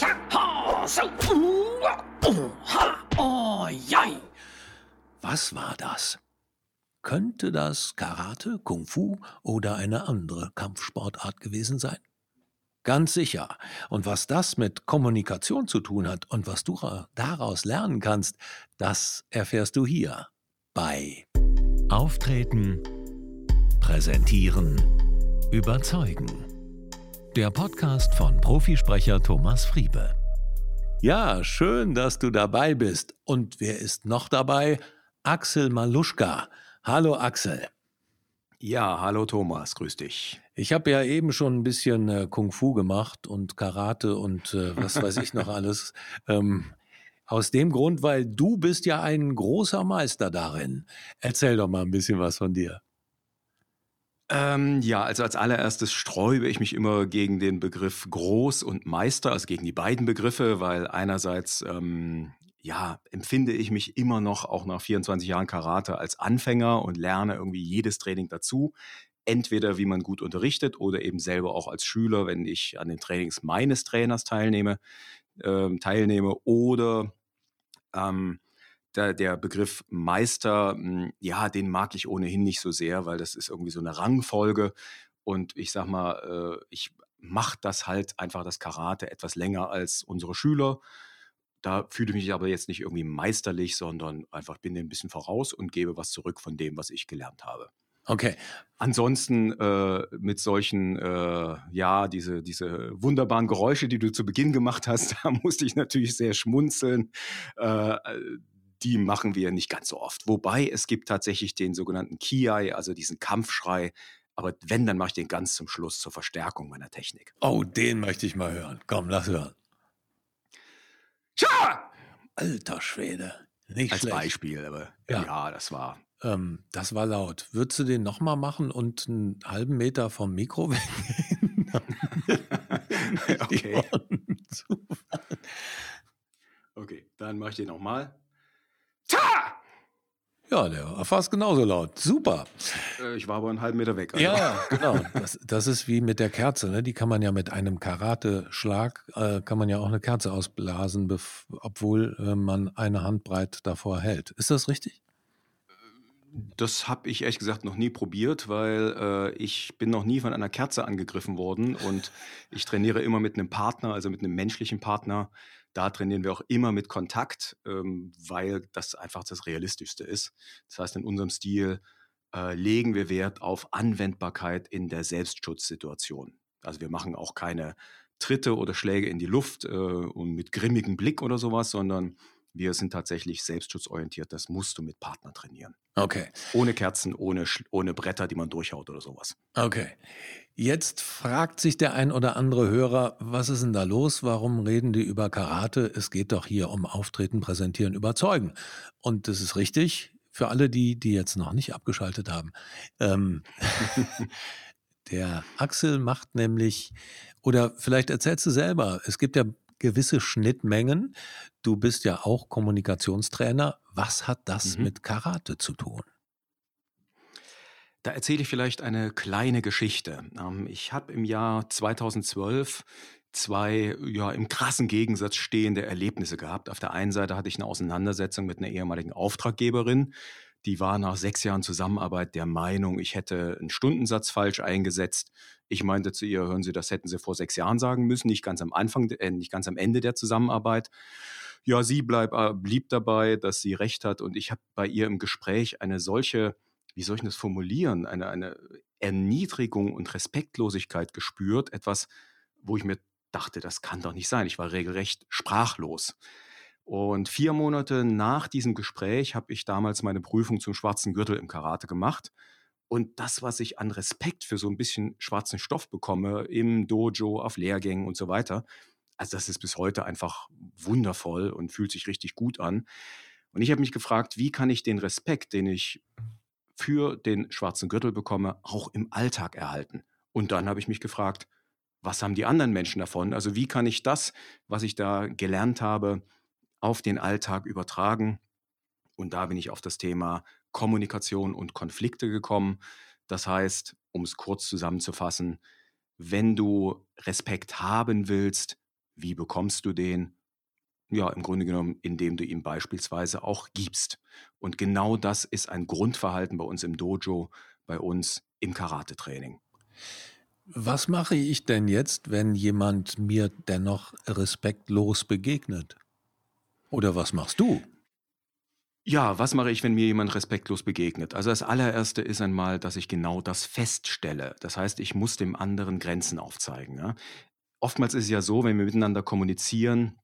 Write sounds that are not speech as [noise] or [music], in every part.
ja, ha, so, oh, jai. Was war das? Könnte das Karate, Kung Fu oder eine andere Kampfsportart gewesen sein? Ganz sicher. Und was das mit Kommunikation zu tun hat und was du daraus lernen kannst, das erfährst du hier bei Auftreten, Präsentieren, Überzeugen. Der Podcast von Profisprecher Thomas Friebe. Ja, schön, dass du dabei bist. Und wer ist noch dabei? Axel Maluschka. Hallo Axel. Ja, hallo Thomas, grüß dich. Ich habe ja eben schon ein bisschen äh, Kung Fu gemacht und Karate und äh, was [laughs] weiß ich noch alles. Ähm, aus dem Grund, weil du bist ja ein großer Meister darin. Erzähl doch mal ein bisschen was von dir. Ähm, ja, also als allererstes sträube ich mich immer gegen den Begriff groß und Meister, also gegen die beiden Begriffe, weil einerseits ähm, ja, empfinde ich mich immer noch, auch nach 24 Jahren Karate, als Anfänger und lerne irgendwie jedes Training dazu. Entweder wie man gut unterrichtet oder eben selber auch als Schüler, wenn ich an den Trainings meines Trainers teilnehme, äh, teilnehme oder ähm, der, der, Begriff Meister, hm, ja, den mag ich ohnehin nicht so sehr, weil das ist irgendwie so eine Rangfolge. Und ich sag mal, äh, ich mache das halt einfach das Karate etwas länger als unsere Schüler. Da fühle ich mich aber jetzt nicht irgendwie meisterlich, sondern einfach bin ein bisschen voraus und gebe was zurück von dem, was ich gelernt habe. Okay. Ansonsten äh, mit solchen, äh, ja, diese, diese wunderbaren Geräusche, die du zu Beginn gemacht hast, [laughs] da musste ich natürlich sehr schmunzeln. Äh, die machen wir nicht ganz so oft. Wobei es gibt tatsächlich den sogenannten Kiai, also diesen Kampfschrei. Aber wenn, dann mache ich den ganz zum Schluss zur Verstärkung meiner Technik. Oh, den möchte ich mal hören. Komm, lass hören. Tja! Alter Schwede. Nicht Als schlecht. Beispiel, aber ja, ja das war. Ähm, das war laut. Würdest du den nochmal machen und einen halben Meter vom Mikro weggehen? [laughs] okay. okay, dann mache ich den nochmal. Ta! Ja, der war fast genauso laut. Super. Äh, ich war aber einen halben Meter weg. Also. Ja, genau. Das, das, ist wie mit der Kerze. Ne? Die kann man ja mit einem Karateschlag, äh, kann man ja auch eine Kerze ausblasen, obwohl äh, man eine Handbreit davor hält. Ist das richtig? Das habe ich ehrlich gesagt noch nie probiert, weil äh, ich bin noch nie von einer Kerze angegriffen worden und ich trainiere immer mit einem Partner, also mit einem menschlichen Partner. Da trainieren wir auch immer mit Kontakt, ähm, weil das einfach das Realistischste ist. Das heißt, in unserem Stil äh, legen wir Wert auf Anwendbarkeit in der Selbstschutzsituation. Also wir machen auch keine Tritte oder Schläge in die Luft äh, und mit grimmigem Blick oder sowas, sondern wir sind tatsächlich selbstschutzorientiert. Das musst du mit Partner trainieren. Okay. Ohne Kerzen, ohne, ohne Bretter, die man durchhaut oder sowas. Okay. Jetzt fragt sich der ein oder andere Hörer, was ist denn da los? Warum reden die über Karate? Es geht doch hier um Auftreten, Präsentieren, Überzeugen. Und das ist richtig für alle die, die jetzt noch nicht abgeschaltet haben. Ähm, [laughs] der Axel macht nämlich, oder vielleicht erzählst du selber, es gibt ja gewisse Schnittmengen. Du bist ja auch Kommunikationstrainer. Was hat das mhm. mit Karate zu tun? Da erzähle ich vielleicht eine kleine Geschichte. Ähm, ich habe im Jahr 2012 zwei ja, im krassen Gegensatz stehende Erlebnisse gehabt. Auf der einen Seite hatte ich eine Auseinandersetzung mit einer ehemaligen Auftraggeberin, die war nach sechs Jahren Zusammenarbeit der Meinung, ich hätte einen Stundensatz falsch eingesetzt. Ich meinte zu ihr, hören Sie, das hätten Sie vor sechs Jahren sagen müssen, nicht ganz am Anfang, äh, nicht ganz am Ende der Zusammenarbeit. Ja, sie bleib, äh, blieb dabei, dass sie recht hat und ich habe bei ihr im Gespräch eine solche, wie soll ich das formulieren, eine, eine Erniedrigung und Respektlosigkeit gespürt, etwas, wo ich mir dachte, das kann doch nicht sein. Ich war regelrecht sprachlos. Und vier Monate nach diesem Gespräch habe ich damals meine Prüfung zum schwarzen Gürtel im Karate gemacht. Und das, was ich an Respekt für so ein bisschen schwarzen Stoff bekomme, im Dojo, auf Lehrgängen und so weiter, also das ist bis heute einfach wundervoll und fühlt sich richtig gut an. Und ich habe mich gefragt, wie kann ich den Respekt, den ich für den schwarzen Gürtel bekomme, auch im Alltag erhalten? Und dann habe ich mich gefragt, was haben die anderen Menschen davon? Also wie kann ich das, was ich da gelernt habe, auf den Alltag übertragen. Und da bin ich auf das Thema Kommunikation und Konflikte gekommen. Das heißt, um es kurz zusammenzufassen, wenn du Respekt haben willst, Wie bekommst du den? Ja, im Grunde genommen, indem du ihm beispielsweise auch gibst. Und genau das ist ein Grundverhalten bei uns im Dojo, bei uns im Karate-Training. Was mache ich denn jetzt, wenn jemand mir dennoch respektlos begegnet? Oder was machst du? Ja, was mache ich, wenn mir jemand respektlos begegnet? Also das allererste ist einmal, dass ich genau das feststelle. Das heißt, ich muss dem anderen Grenzen aufzeigen. Ja? Oftmals ist es ja so, wenn wir miteinander kommunizieren,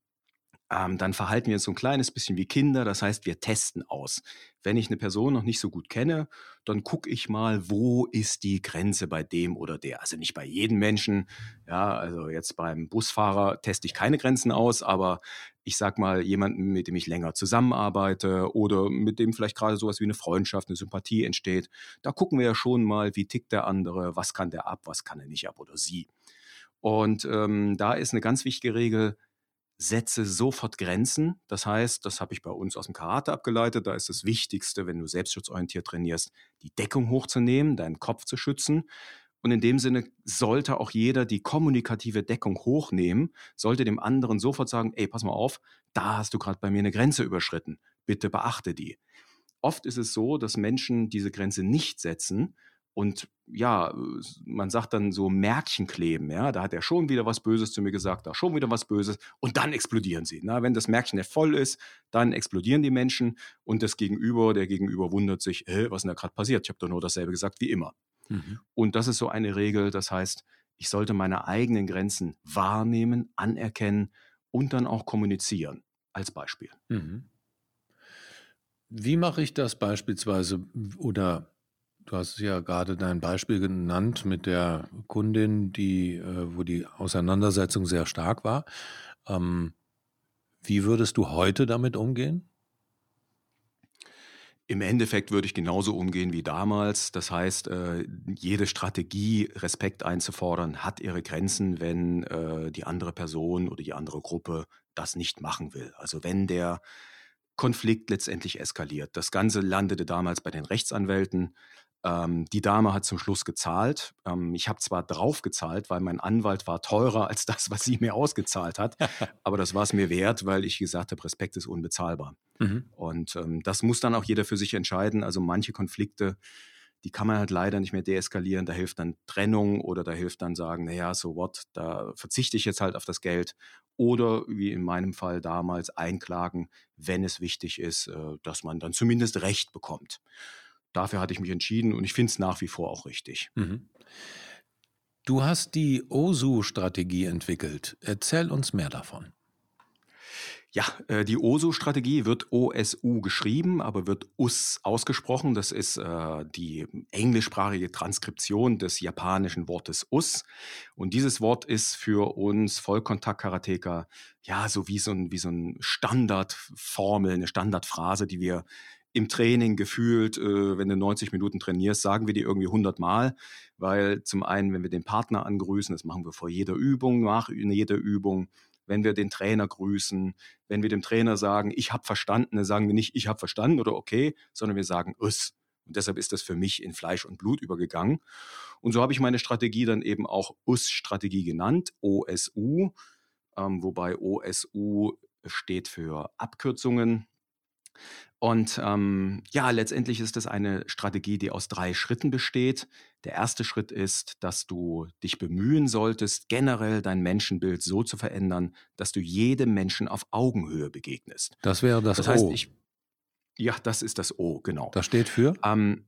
ähm, dann verhalten wir uns so ein kleines bisschen wie Kinder. Das heißt, wir testen aus. Wenn ich eine Person noch nicht so gut kenne, dann gucke ich mal, wo ist die Grenze bei dem oder der. Also nicht bei jedem Menschen. Ja, also jetzt beim Busfahrer teste ich keine Grenzen aus, aber ich sag mal, jemanden, mit dem ich länger zusammenarbeite oder mit dem vielleicht gerade sowas wie eine Freundschaft, eine Sympathie entsteht, da gucken wir ja schon mal, wie tickt der andere, was kann der ab, was kann er nicht ab oder sie. Und ähm, da ist eine ganz wichtige Regel, setze sofort Grenzen. Das heißt, das habe ich bei uns aus dem Karate abgeleitet. Da ist das Wichtigste, wenn du selbstschutzorientiert trainierst, die Deckung hochzunehmen, deinen Kopf zu schützen. Und in dem Sinne sollte auch jeder die kommunikative Deckung hochnehmen, sollte dem anderen sofort sagen, ey, pass mal auf, da hast du gerade bei mir eine Grenze überschritten. Bitte beachte die. Oft ist es so, dass Menschen diese Grenze nicht setzen und ja, man sagt dann so Märkchen kleben, ja, da hat er schon wieder was Böses zu mir gesagt, da schon wieder was Böses und dann explodieren sie. Na, wenn das Märkchen ja voll ist, dann explodieren die Menschen und das Gegenüber, der Gegenüber wundert sich, äh, was ist denn da gerade passiert? Ich habe doch nur dasselbe gesagt wie immer. Mhm. Und das ist so eine Regel, das heißt, ich sollte meine eigenen Grenzen wahrnehmen, anerkennen und dann auch kommunizieren, als Beispiel. Mhm. Wie mache ich das beispielsweise oder Du hast ja gerade dein Beispiel genannt mit der Kundin, die, äh, wo die Auseinandersetzung sehr stark war. Ähm, wie würdest du heute damit umgehen? Im Endeffekt würde ich genauso umgehen wie damals. Das heißt, äh, jede Strategie, Respekt einzufordern, hat ihre Grenzen, wenn äh, die andere Person oder die andere Gruppe das nicht machen will. Also wenn der Konflikt letztendlich eskaliert. Das Ganze landete damals bei den Rechtsanwälten. Ähm, die Dame hat zum Schluss gezahlt. Ähm, ich habe zwar drauf gezahlt, weil mein Anwalt war teurer [laughs] als das, was sie mir ausgezahlt hat, [laughs] aber das war es mir wert, weil ich gesagt habe, Respekt ist unbezahlbar. Mhm. Und ähm, das muss dann auch jeder für sich entscheiden. Also manche Konflikte, die kann man halt leider nicht mehr deeskalieren. Da hilft dann Trennung oder da hilft dann sagen, naja, so what, da verzichte ich jetzt halt auf das Geld. Oder wie in meinem Fall damals einklagen, wenn es wichtig ist, äh, dass man dann zumindest Recht bekommt dafür hatte ich mich entschieden und ich finde es nach wie vor auch richtig. Mhm. Du hast die OSU-Strategie entwickelt. Erzähl uns mehr davon. Ja, äh, die OSU-Strategie wird OSU geschrieben, aber wird US ausgesprochen. Das ist äh, die englischsprachige Transkription des japanischen Wortes US. Und dieses Wort ist für uns Vollkontakt-Karateker ja so wie so ein, wie so ein Standardformel, eine Standardphrase, die wir im Training gefühlt, äh, wenn du 90 Minuten trainierst, sagen wir die irgendwie 100 Mal, weil zum einen, wenn wir den Partner angrüßen, das machen wir vor jeder Übung, nach jeder Übung, wenn wir den Trainer grüßen, wenn wir dem Trainer sagen, ich habe verstanden, dann sagen wir nicht, ich habe verstanden oder okay, sondern wir sagen, us. Und deshalb ist das für mich in Fleisch und Blut übergegangen. Und so habe ich meine Strategie dann eben auch US-Strategie genannt, OSU, ähm, wobei OSU steht für Abkürzungen, und ähm, ja, letztendlich ist es eine Strategie, die aus drei Schritten besteht. Der erste Schritt ist, dass du dich bemühen solltest, generell dein Menschenbild so zu verändern, dass du jedem Menschen auf Augenhöhe begegnest. Das wäre das, das heißt, O. Ich, ja, das ist das O, genau. Das steht für? Ähm,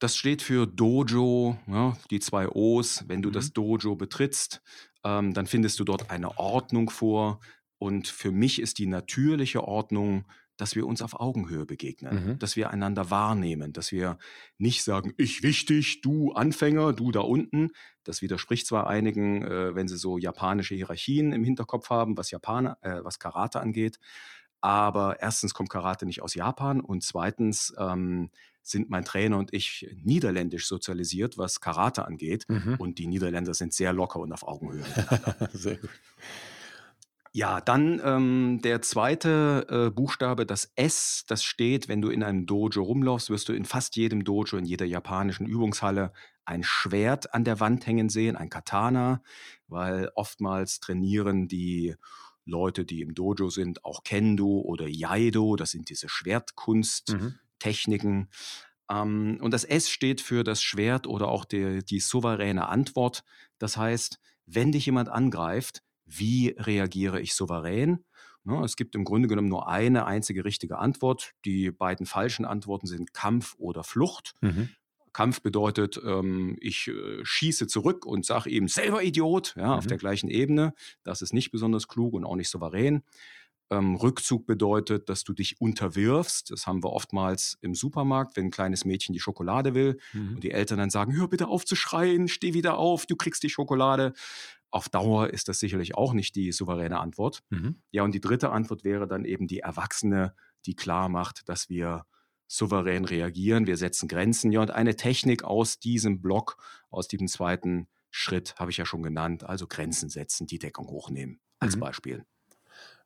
das steht für Dojo, ja, die zwei O's. Wenn du mhm. das Dojo betrittst, ähm, dann findest du dort eine Ordnung vor. Und für mich ist die natürliche Ordnung dass wir uns auf Augenhöhe begegnen, mhm. dass wir einander wahrnehmen, dass wir nicht sagen, ich wichtig, du Anfänger, du da unten. Das widerspricht zwar einigen, äh, wenn sie so japanische Hierarchien im Hinterkopf haben, was, Japaner, äh, was Karate angeht. Aber erstens kommt Karate nicht aus Japan und zweitens ähm, sind mein Trainer und ich niederländisch sozialisiert, was Karate angeht. Mhm. Und die Niederländer sind sehr locker und auf Augenhöhe. [laughs] sehr gut. Ja, dann ähm, der zweite äh, Buchstabe, das S, das steht, wenn du in einem Dojo rumlaufst, wirst du in fast jedem Dojo, in jeder japanischen Übungshalle ein Schwert an der Wand hängen sehen, ein Katana, weil oftmals trainieren die Leute, die im Dojo sind, auch Kendo oder Jaido, das sind diese Schwertkunsttechniken. Mhm. Ähm, und das S steht für das Schwert oder auch die, die souveräne Antwort. Das heißt, wenn dich jemand angreift, wie reagiere ich souverän? Ne, es gibt im Grunde genommen nur eine einzige richtige Antwort. Die beiden falschen Antworten sind Kampf oder Flucht. Mhm. Kampf bedeutet, ähm, ich äh, schieße zurück und sage eben selber Idiot, ja, mhm. auf der gleichen Ebene. Das ist nicht besonders klug und auch nicht souverän. Ähm, Rückzug bedeutet, dass du dich unterwirfst. Das haben wir oftmals im Supermarkt, wenn ein kleines Mädchen die Schokolade will mhm. und die Eltern dann sagen, hör bitte auf zu schreien, steh wieder auf, du kriegst die Schokolade. Auf Dauer ist das sicherlich auch nicht die souveräne Antwort. Mhm. Ja, und die dritte Antwort wäre dann eben die Erwachsene, die klar macht, dass wir souverän reagieren, wir setzen Grenzen. Ja, und eine Technik aus diesem Block, aus diesem zweiten Schritt, habe ich ja schon genannt, also Grenzen setzen, die Deckung hochnehmen, als mhm. Beispiel.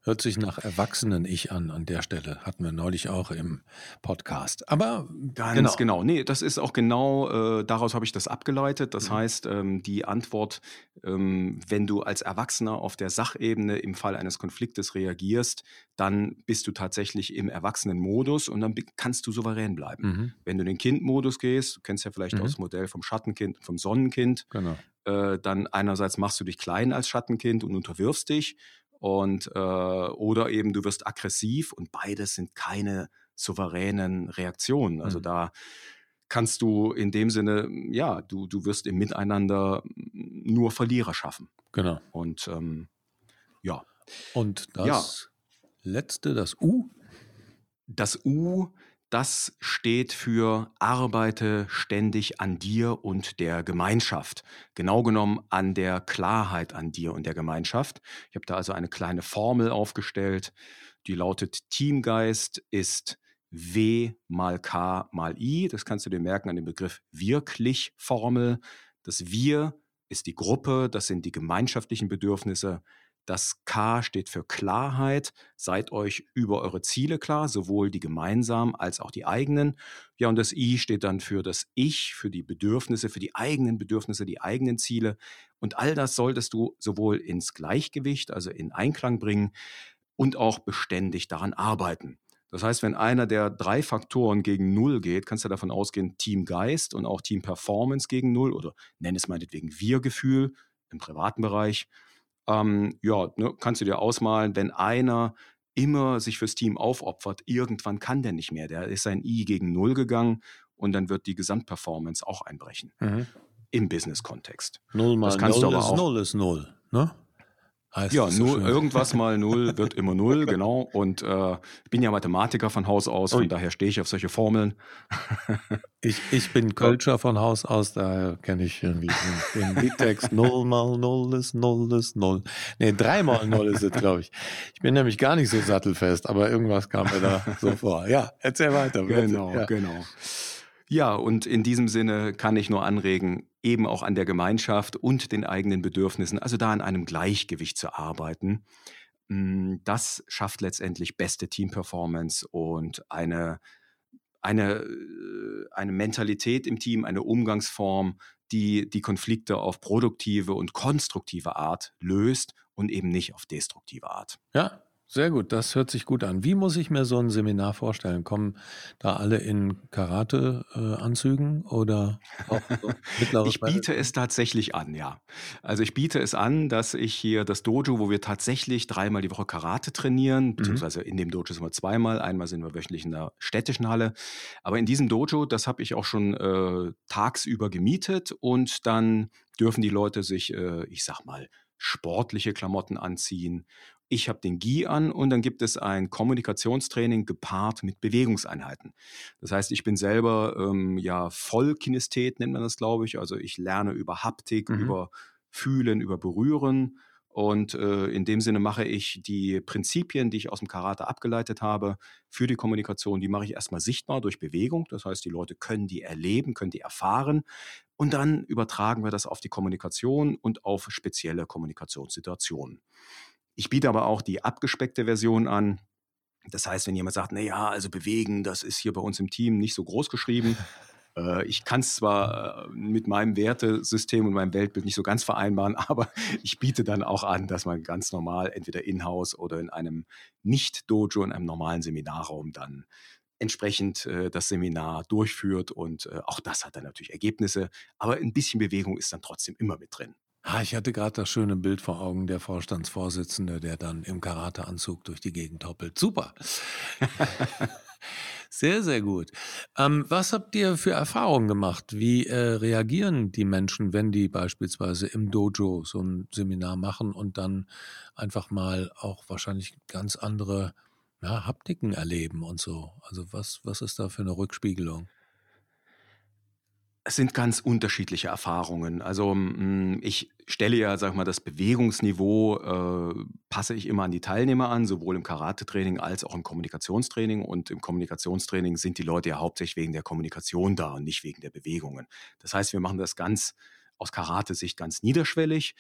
Hört sich nach Erwachsenen-Ich an, an der Stelle. Hatten wir neulich auch im Podcast. Aber ganz genau. genau. Nee, das ist auch genau, äh, daraus habe ich das abgeleitet. Das mhm. heißt, ähm, die Antwort, ähm, wenn du als Erwachsener auf der Sachebene im Fall eines Konfliktes reagierst, dann bist du tatsächlich im Erwachsenenmodus und dann kannst du souverän bleiben. Mhm. Wenn du in den Kindmodus gehst, du kennst ja vielleicht mhm. das Modell vom Schattenkind, vom Sonnenkind, genau. äh, dann einerseits machst du dich klein als Schattenkind und unterwirfst dich und äh, oder eben du wirst aggressiv und beides sind keine souveränen Reaktionen. Also mhm. da kannst du in dem Sinne, ja, du, du wirst im Miteinander nur Verlierer schaffen. Genau. Und ähm, ja. Und das ja. letzte, das U? Das U das steht für arbeite ständig an dir und der Gemeinschaft. Genau genommen an der Klarheit an dir und der Gemeinschaft. Ich habe da also eine kleine Formel aufgestellt, die lautet Teamgeist ist W mal K mal I. Das kannst du dir merken an dem Begriff wirklich Formel. Das Wir ist die Gruppe, das sind die gemeinschaftlichen Bedürfnisse. Das K steht für Klarheit. Seid euch über eure Ziele klar, sowohl die gemeinsamen als auch die eigenen. Ja, und das I steht dann für das Ich, für die Bedürfnisse, für die eigenen Bedürfnisse, die eigenen Ziele. Und all das solltest du sowohl ins Gleichgewicht, also in Einklang bringen und auch beständig daran arbeiten. Das heißt, wenn einer der drei Faktoren gegen Null geht, kannst du davon ausgehen, Teamgeist und auch Team Performance gegen Null oder nenn es meinetwegen Wir-Gefühl im privaten Bereich ähm, ja, ne, kannst du dir ausmalen, wenn einer immer sich fürs Team aufopfert, irgendwann kann der nicht mehr. Der ist sein I gegen Null gegangen und dann wird die Gesamtperformance auch einbrechen. Mhm. Im Business-Kontext. Null mal Null ist Null ist Null, ne? Heißt ja, null, so irgendwas mal [laughs] null wird immer null, genau. Und äh, ich bin ja Mathematiker von Haus aus, von Ui. daher stehe ich auf solche Formeln. [laughs] ich, ich bin Kölscher von Haus aus, daher kenne ich irgendwie den, den Liedtext [laughs] Null mal Null ist Null ist Null. Nee, dreimal Null ist es, glaube ich. Ich bin nämlich gar nicht so sattelfest, aber irgendwas kam mir da so vor. Ja, erzähl weiter. Bitte. Genau, ja. genau. Ja, und in diesem Sinne kann ich nur anregen, eben auch an der Gemeinschaft und den eigenen Bedürfnissen, also da an einem Gleichgewicht zu arbeiten. Hm, das schafft letztendlich beste Teamperformance und eine, eine, äh, eine Mentalität im Team, eine Umgangsform, die die Konflikte auf produktive und konstruktive Art löst und eben nicht auf destruktive Art. Ja, sehr gut, das hört sich gut an. Wie muss ich mir so ein Seminar vorstellen? Kommen da alle in Karate-Anzügen äh, oder auch so [laughs] mittleres Ich biete es tatsächlich an, ja. Also ich biete es an, dass ich hier das Dojo, wo wir tatsächlich dreimal die Woche Karate trainieren, mhm. beziehungsweise in dem Dojo sind wir zweimal, einmal sind wir wöchentlich in der städtischen Halle. Aber in diesem Dojo, das habe ich auch schon äh, tagsüber gemietet und dann dürfen die Leute sich, äh, ich sag mal, sportliche Klamotten anziehen ich habe den GI an und dann gibt es ein Kommunikationstraining gepaart mit Bewegungseinheiten. Das heißt, ich bin selber ähm, ja Vollkinesthet, nennt man das, glaube ich. Also ich lerne über Haptik, mhm. über Fühlen, über Berühren. Und äh, in dem Sinne mache ich die Prinzipien, die ich aus dem Karate abgeleitet habe, für die Kommunikation, die mache ich erstmal sichtbar durch Bewegung. Das heißt, die Leute können die erleben, können die erfahren. Und dann übertragen wir das auf die Kommunikation und auf spezielle Kommunikationssituationen. Ich biete aber auch die abgespeckte Version an. Das heißt, wenn jemand sagt, na ja, also bewegen, das ist hier bei uns im Team nicht so groß geschrieben, [laughs] ich kann es zwar äh, mit meinem Wertesystem und meinem Weltbild nicht so ganz vereinbaren, [laughs] aber ich biete dann auch an, dass man ganz normal entweder in-house oder in einem Nicht-Dojo, in einem normalen Seminarraum dann entsprechend äh, das Seminar durchführt und äh, auch das hat dann natürlich Ergebnisse, aber ein bisschen Bewegung ist dann trotzdem immer mit drin. Ah, ich hatte gerade das schöne Bild vor Augen, der Vorstandsvorsitzende, der dann im Karateanzug durch die Gegend hoppelt. Super. [laughs] sehr, sehr gut. Ähm, was habt ihr für Erfahrungen gemacht? Wie äh, reagieren die Menschen, wenn die beispielsweise im Dojo so ein Seminar machen und dann einfach mal auch wahrscheinlich ganz andere ja, Haptiken erleben und so? Also was, was ist da für eine Rückspiegelung? Es sind ganz unterschiedliche Erfahrungen. Also hm, ich stelle ja, sag mal, das Bewegungsniveau äh, passe ich immer an die Teilnehmer an, sowohl im Karate-Training als auch im Kommunikationstraining. Und im Kommunikationstraining sind die Leute ja hauptsächlich wegen der Kommunikation da und nicht wegen der Bewegungen. Das heißt, wir machen das ganz aus Karate-Sicht ganz niederschwellig.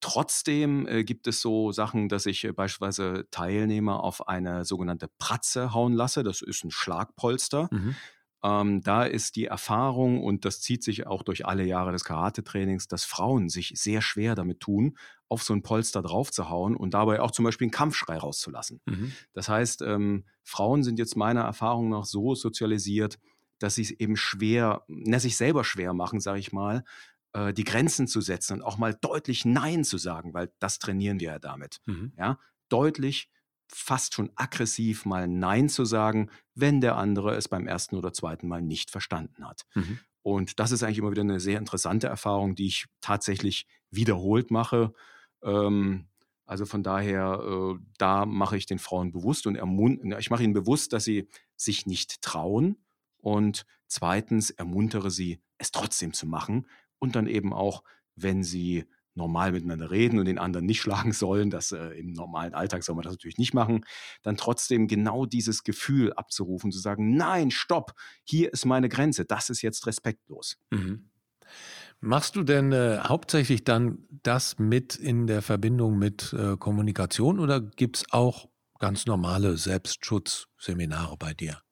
Trotzdem äh, gibt es so Sachen, dass ich äh, beispielsweise Teilnehmer auf eine sogenannte Pratze hauen lasse. Das ist ein Schlagpolster. Mhm. Ähm, da ist die Erfahrung, und das zieht sich auch durch alle Jahre des Karate-Trainings, dass Frauen sich sehr schwer damit tun, auf so ein Polster draufzuhauen und dabei auch zum Beispiel einen Kampfschrei rauszulassen. Mhm. Das heißt, ähm, Frauen sind jetzt meiner Erfahrung nach so sozialisiert, dass sie es eben schwer, na, sich selber schwer machen, sage ich mal, äh, die Grenzen zu setzen und auch mal deutlich Nein zu sagen, weil das trainieren wir ja damit. Mhm. Ja, deutlich fast schon aggressiv mal Nein zu sagen, wenn der andere es beim ersten oder zweiten Mal nicht verstanden hat. Mhm. Und das ist eigentlich immer wieder eine sehr interessante Erfahrung, die ich tatsächlich wiederholt mache. Ähm, also von daher, äh, da mache ich den Frauen bewusst und ich mache ihnen bewusst, dass sie sich nicht trauen. Und zweitens ermuntere sie, es trotzdem zu machen. Und dann eben auch, wenn sie normal miteinander reden und den anderen nicht [laughs] schlagen sollen, das äh, im normalen Alltag soll man das natürlich nicht machen, dann trotzdem genau dieses Gefühl abzurufen, zu sagen, nein, stopp, hier ist meine Grenze, das ist jetzt respektlos. Mhm. Machst du denn äh, hauptsächlich dann das mit in der Verbindung mit äh, Kommunikation oder gibt es auch ganz normale Selbstschutzseminare bei dir?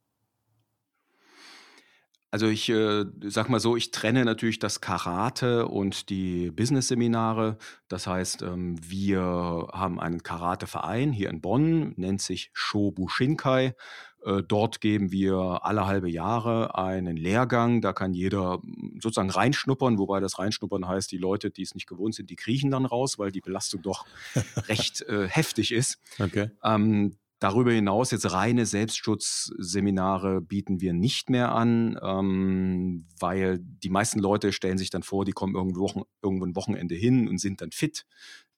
Also ich äh, sag mal so, ich trenne natürlich das Karate und die Business-Seminare. Das heißt, ähm, wir haben einen Karate-Verein hier in Bonn, nennt sich Shobushinkai. Äh, dort geben wir alle halbe Jahre einen Lehrgang. Da kann jeder hm, sozusagen reinschnuppern, wobei das Reinschnuppern heißt, die Leute, die es nicht gewohnt sind, die kriechen dann raus, weil die Belastung doch [laughs] recht äh, heftig ist. Okay. Ähm, Darüber hinaus jetzt reine Selbstschutzseminare bieten wir nicht mehr an, ähm, weil die meisten Leute stellen sich dann vor, die kommen irgendwo, irgendwo ein Wochenende hin und sind dann fit.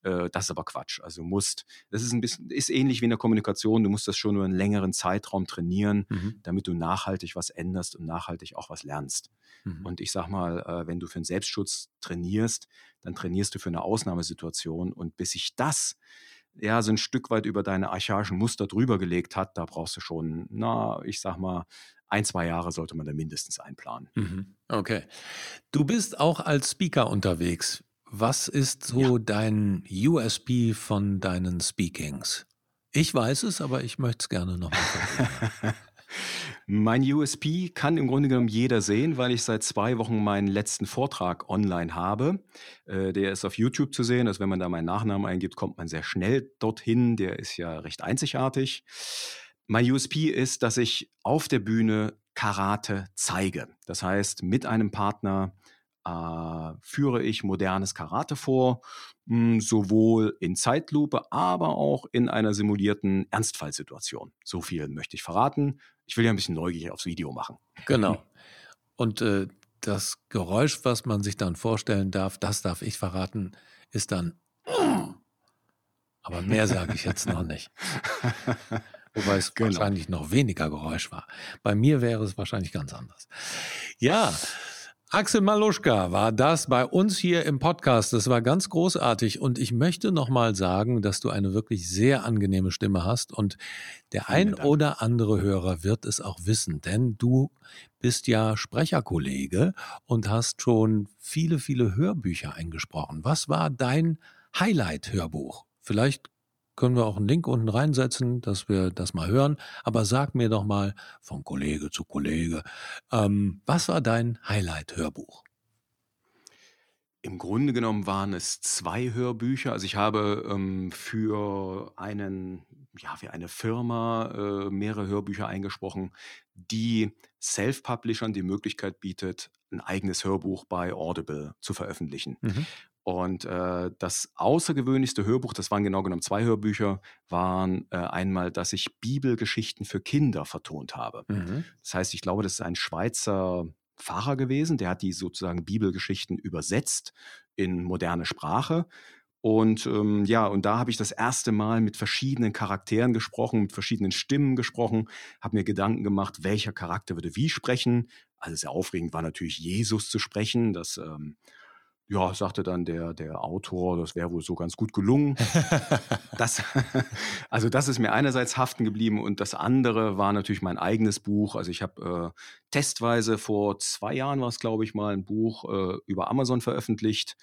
Äh, das ist aber Quatsch. Also du musst, das ist ein bisschen, ist ähnlich wie in der Kommunikation, du musst das schon über einen längeren Zeitraum trainieren, mhm. damit du nachhaltig was änderst und nachhaltig auch was lernst. Mhm. Und ich sag mal, äh, wenn du für einen Selbstschutz trainierst, dann trainierst du für eine Ausnahmesituation und bis sich das ja, so ein Stück weit über deine archaischen Muster drüber gelegt hat, da brauchst du schon, na, ich sag mal, ein, zwei Jahre sollte man da mindestens einplanen. Mhm. Okay. Du bist auch als Speaker unterwegs. Was ist so ja. dein USP von deinen Speakings? Ich weiß es, aber ich möchte es gerne nochmal [laughs] Mein USP kann im Grunde genommen jeder sehen, weil ich seit zwei Wochen meinen letzten Vortrag online habe. Äh, der ist auf YouTube zu sehen. Also wenn man da meinen Nachnamen eingibt, kommt man sehr schnell dorthin. Der ist ja recht einzigartig. Mein USP ist, dass ich auf der Bühne Karate zeige. Das heißt, mit einem Partner äh, führe ich modernes Karate vor, mh, hm, sowohl in Zeitlupe, aber auch in einer simulierten Ernstfallsituation. So viel möchte ich verraten ich will ja ein bisschen neugierig aufs Video machen. Genau. [laughs] Und äh, das Geräusch, was man sich dann vorstellen darf, das darf ich verraten, ist dann. Aber mehr sage ich jetzt noch nicht. [laughs] Wobei es genau. wahrscheinlich noch weniger Geräusch war. Bei mir wäre es wahrscheinlich ganz anders. Ja, Axel Maluschka war das bei uns hier im Podcast. Das war ganz großartig und ich möchte nochmal sagen, dass du eine wirklich sehr angenehme Stimme hast und der ein oder andere Hörer wird es auch wissen, denn du bist ja Sprecherkollege und hast schon viele, viele Hörbücher eingesprochen. Was war dein Highlight-Hörbuch? Vielleicht können wir auch einen Link unten reinsetzen, dass wir das mal hören. Aber sag mir doch mal von Kollege zu Kollege, ähm, was war dein Highlight-Hörbuch? Im Grunde genommen waren es zwei Hörbücher. Also ich habe ähm, für einen, ja, für eine Firma äh, mehrere Hörbücher eingesprochen, die Self-Publishern die Möglichkeit bietet, ein eigenes Hörbuch bei Audible zu veröffentlichen. Mhm. Und äh, das außergewöhnlichste Hörbuch, das waren genau genommen zwei Hörbücher, waren äh, einmal, dass ich Bibelgeschichten für Kinder vertont habe. Mhm. Das heißt, ich glaube, das ist ein Schweizer Pfarrer gewesen, der hat die sozusagen Bibelgeschichten übersetzt in moderne Sprache. Und ähm, ja, und da habe ich das erste Mal mit verschiedenen Charakteren gesprochen, mit verschiedenen Stimmen gesprochen, habe mir Gedanken gemacht, welcher Charakter würde wie sprechen. Also sehr aufregend war natürlich Jesus zu sprechen. Das ähm, ja, sagte dann der, der Autor, das wäre wohl so ganz gut gelungen. [laughs] das, [laughs] also das ist mir einerseits haften geblieben und das andere war natürlich mein eigenes Buch. Also ich habe äh, testweise vor zwei Jahren war es, glaube ich, mal ein Buch äh, über Amazon veröffentlicht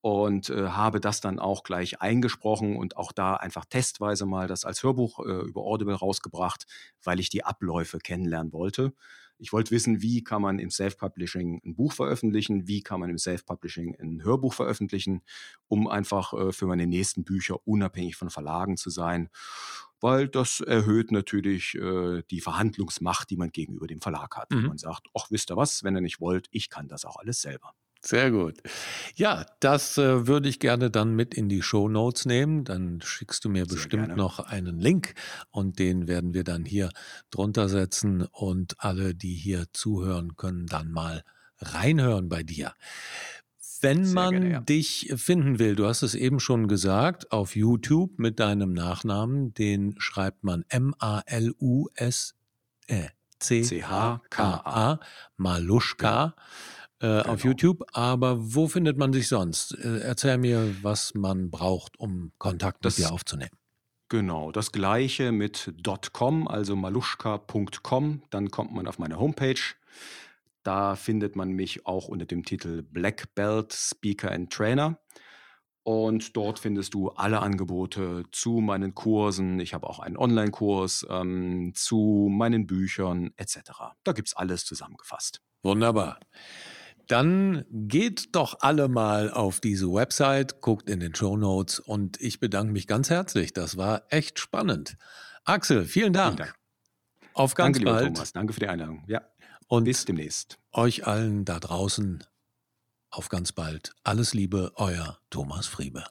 und äh, habe das dann auch gleich eingesprochen und auch da einfach testweise mal das als Hörbuch äh, über Audible rausgebracht, weil ich die Abläufe kennenlernen wollte. Ich wollte wissen, wie kann man im Self-Publishing ein Buch veröffentlichen, wie kann man im Self-Publishing ein Hörbuch veröffentlichen, um einfach äh, für meine nächsten Bücher unabhängig von Verlagen zu sein, weil das erhöht natürlich äh, die Verhandlungsmacht, die man gegenüber dem Verlag hat. Mhm. Man sagt, ach, wisst ihr was, wenn ihr nicht wollt, ich kann das auch alles selber. Sehr gut. Ja, das äh, würde ich gerne dann mit in die Show Notes nehmen. Dann schickst du mir Sehr bestimmt gerne. noch einen Link und den werden wir dann hier drunter setzen und alle, die hier zuhören, können dann mal reinhören bei dir. Wenn Sehr man gerne, ja. dich finden will, du hast es eben schon gesagt, auf YouTube mit deinem Nachnamen, den schreibt man M-A-L-U-S äh, C-H-K-A, Maluschka äh, genau. auf YouTube. Aber wo findet man sich sonst? Äh, erzähl mir, was man braucht, um Kontakt das, mit dir aufzunehmen. Genau, das gleiche mit .com, also maluschka.com. Dann kommt man auf meine Homepage. Da findet man mich auch unter dem Titel Black Belt Speaker and Trainer. Und dort findest du alle Angebote zu meinen Kursen. Ich habe auch einen Online-Kurs ähm, zu meinen Büchern etc. Da gibt es alles zusammengefasst. Wunderbar. Dann geht doch alle mal auf diese Website, guckt in den Show Notes und ich bedanke mich ganz herzlich. Das war echt spannend. Axel, vielen Dank. Vielen Dank. Auf ganz Danke, bald. lieber Thomas. Danke für die Einladung. Ja. Und bis demnächst. Euch allen da draußen auf ganz bald. Alles Liebe, euer Thomas Friebe.